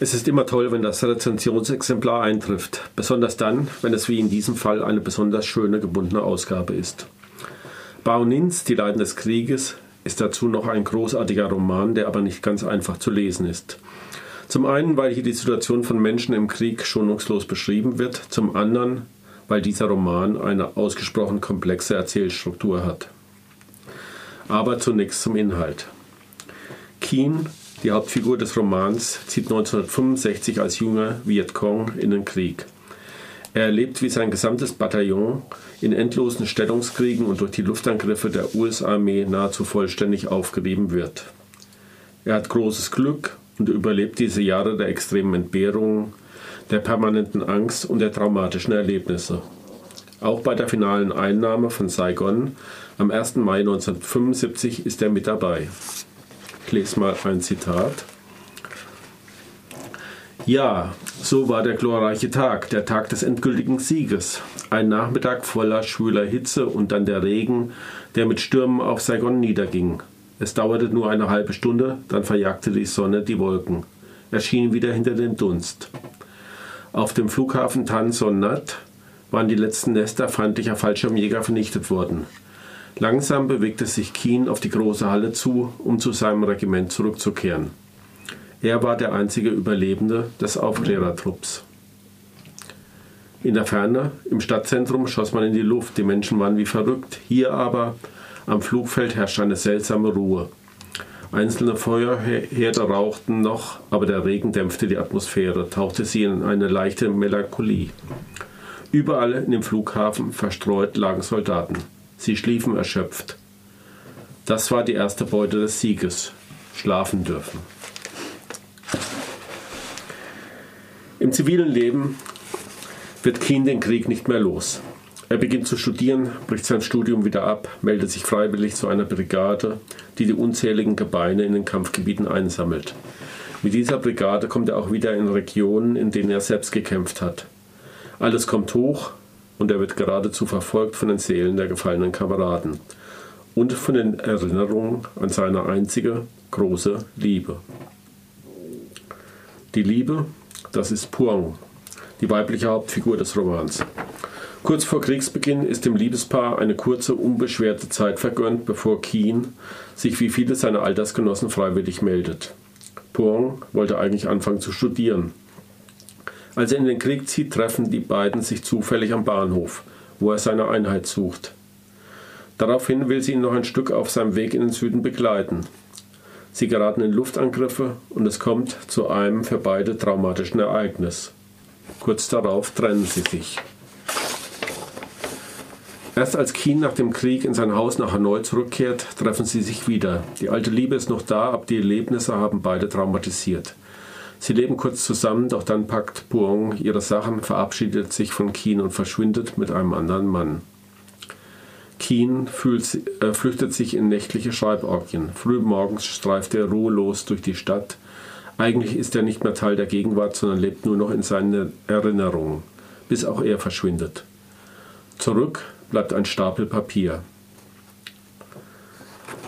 Es ist immer toll, wenn das Rezensionsexemplar eintrifft, besonders dann, wenn es wie in diesem Fall eine besonders schöne gebundene Ausgabe ist. Baunins, Die Leiden des Krieges, ist dazu noch ein großartiger Roman, der aber nicht ganz einfach zu lesen ist. Zum einen, weil hier die Situation von Menschen im Krieg schonungslos beschrieben wird, zum anderen, weil dieser Roman eine ausgesprochen komplexe Erzählstruktur hat. Aber zunächst zum Inhalt. Keen die Hauptfigur des Romans zieht 1965 als junger Vietcong in den Krieg. Er erlebt, wie sein gesamtes Bataillon in endlosen Stellungskriegen und durch die Luftangriffe der US-Armee nahezu vollständig aufgerieben wird. Er hat großes Glück und überlebt diese Jahre der extremen Entbehrungen, der permanenten Angst und der traumatischen Erlebnisse. Auch bei der finalen Einnahme von Saigon am 1. Mai 1975 ist er mit dabei. Ich lese mal ein Zitat. Ja, so war der glorreiche Tag, der Tag des endgültigen Sieges. Ein Nachmittag voller schwüler Hitze und dann der Regen, der mit Stürmen auf Saigon niederging. Es dauerte nur eine halbe Stunde, dann verjagte die Sonne die Wolken, erschien wieder hinter dem Dunst. Auf dem Flughafen Tan Son Nhat waren die letzten Nester feindlicher Fallschirmjäger vernichtet worden. Langsam bewegte sich Keen auf die große Halle zu, um zu seinem Regiment zurückzukehren. Er war der einzige Überlebende des Aufklärertrupps. In der Ferne, im Stadtzentrum, schoss man in die Luft, die Menschen waren wie verrückt. Hier aber, am Flugfeld, herrschte eine seltsame Ruhe. Einzelne Feuerherde rauchten noch, aber der Regen dämpfte die Atmosphäre, tauchte sie in eine leichte Melancholie. Überall in dem Flughafen verstreut lagen Soldaten. Sie schliefen erschöpft. Das war die erste Beute des Sieges. Schlafen dürfen. Im zivilen Leben wird Keen den Krieg nicht mehr los. Er beginnt zu studieren, bricht sein Studium wieder ab, meldet sich freiwillig zu einer Brigade, die die unzähligen Gebeine in den Kampfgebieten einsammelt. Mit dieser Brigade kommt er auch wieder in Regionen, in denen er selbst gekämpft hat. Alles kommt hoch, und er wird geradezu verfolgt von den Seelen der gefallenen Kameraden und von den Erinnerungen an seine einzige große Liebe. Die Liebe, das ist Puang, die weibliche Hauptfigur des Romans. Kurz vor Kriegsbeginn ist dem Liebespaar eine kurze, unbeschwerte Zeit vergönnt, bevor Keen sich wie viele seiner Altersgenossen freiwillig meldet. Puang wollte eigentlich anfangen zu studieren, als er in den Krieg zieht, treffen die beiden sich zufällig am Bahnhof, wo er seine Einheit sucht. Daraufhin will sie ihn noch ein Stück auf seinem Weg in den Süden begleiten. Sie geraten in Luftangriffe und es kommt zu einem für beide traumatischen Ereignis. Kurz darauf trennen sie sich. Erst als Keen nach dem Krieg in sein Haus nach Hanoi zurückkehrt, treffen sie sich wieder. Die alte Liebe ist noch da, aber die Erlebnisse haben beide traumatisiert. Sie leben kurz zusammen, doch dann packt Buong ihre Sachen, verabschiedet sich von Keen und verschwindet mit einem anderen Mann. Keen fühlt, äh, flüchtet sich in nächtliche Schreiborgien. Frühmorgens streift er ruhelos durch die Stadt. Eigentlich ist er nicht mehr Teil der Gegenwart, sondern lebt nur noch in seinen Erinnerungen, bis auch er verschwindet. Zurück bleibt ein Stapel Papier.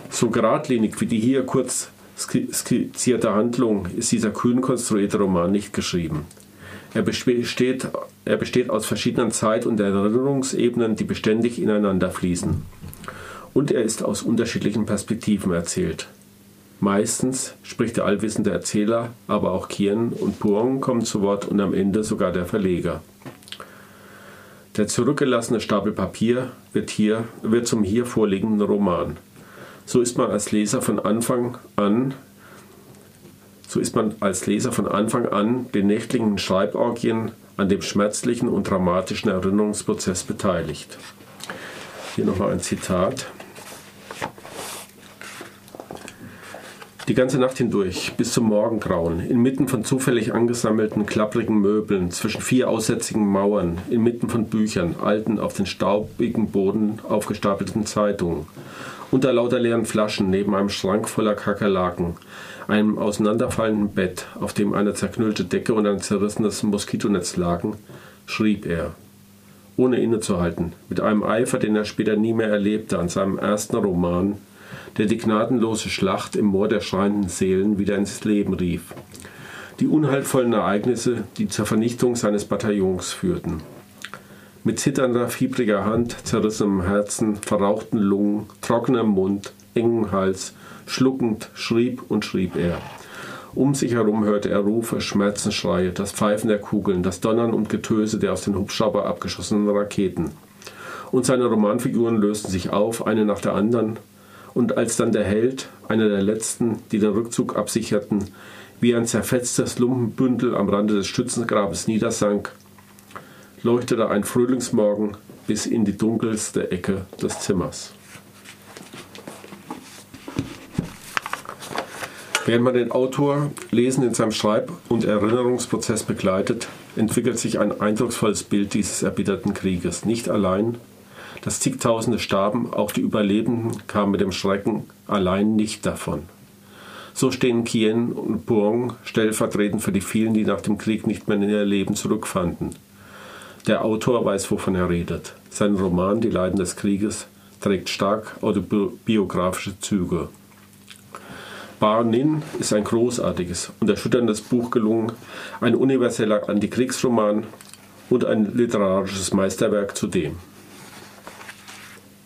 So geradlinig wie die hier kurz skizzierte Handlung ist dieser kühn konstruierte Roman nicht geschrieben. Er besteht, er besteht aus verschiedenen Zeit- und Erinnerungsebenen, die beständig ineinander fließen. Und er ist aus unterschiedlichen Perspektiven erzählt. Meistens spricht der allwissende Erzähler, aber auch Kien und Puong kommen zu Wort und am Ende sogar der Verleger. Der zurückgelassene Stapel Papier wird, hier, wird zum hier vorliegenden Roman. So ist man als Leser von Anfang an so ist man als Leser von Anfang an den nächtlichen Schreiborgien an dem schmerzlichen und dramatischen Erinnerungsprozess beteiligt. Hier nochmal ein Zitat. Die ganze Nacht hindurch, bis zum Morgengrauen, inmitten von zufällig angesammelten, klapprigen Möbeln, zwischen vier aussätzigen Mauern, inmitten von Büchern, alten, auf den staubigen Boden aufgestapelten Zeitungen, unter lauter leeren Flaschen neben einem Schrank voller Kakerlaken, einem auseinanderfallenden Bett, auf dem eine zerknüllte Decke und ein zerrissenes Moskitonetz lagen, schrieb er, ohne innezuhalten, mit einem Eifer, den er später nie mehr erlebte, an seinem ersten Roman, der die gnadenlose Schlacht im Moor der schreienden Seelen wieder ins Leben rief. die unheilvollen Ereignisse, die zur Vernichtung seines Bataillons führten. Mit zitternder, fiebriger Hand, zerrissenem Herzen, verrauchten Lungen, trockenem Mund, engem Hals, schluckend schrieb und schrieb er. Um sich herum hörte er Rufe, Schmerzensschreie, das Pfeifen der Kugeln, das Donnern und Getöse der aus den Hubschrauber abgeschossenen Raketen. Und seine Romanfiguren lösten sich auf, eine nach der anderen, und als dann der Held, einer der letzten, die den Rückzug absicherten, wie ein zerfetztes Lumpenbündel am Rande des Schützengrabes niedersank, leuchtete ein Frühlingsmorgen bis in die dunkelste Ecke des Zimmers. Während man den Autor lesend in seinem Schreib- und Erinnerungsprozess begleitet, entwickelt sich ein eindrucksvolles Bild dieses erbitterten Krieges. Nicht allein, dass zigtausende starben, auch die Überlebenden kamen mit dem Schrecken allein nicht davon. So stehen Kien und Buong stellvertretend für die vielen, die nach dem Krieg nicht mehr in ihr Leben zurückfanden. Der Autor weiß, wovon er redet. Sein Roman Die Leiden des Krieges trägt stark autobiografische Züge. Bar Nin ist ein großartiges und erschütterndes Buch gelungen, ein universeller Antikriegsroman und ein literarisches Meisterwerk zudem.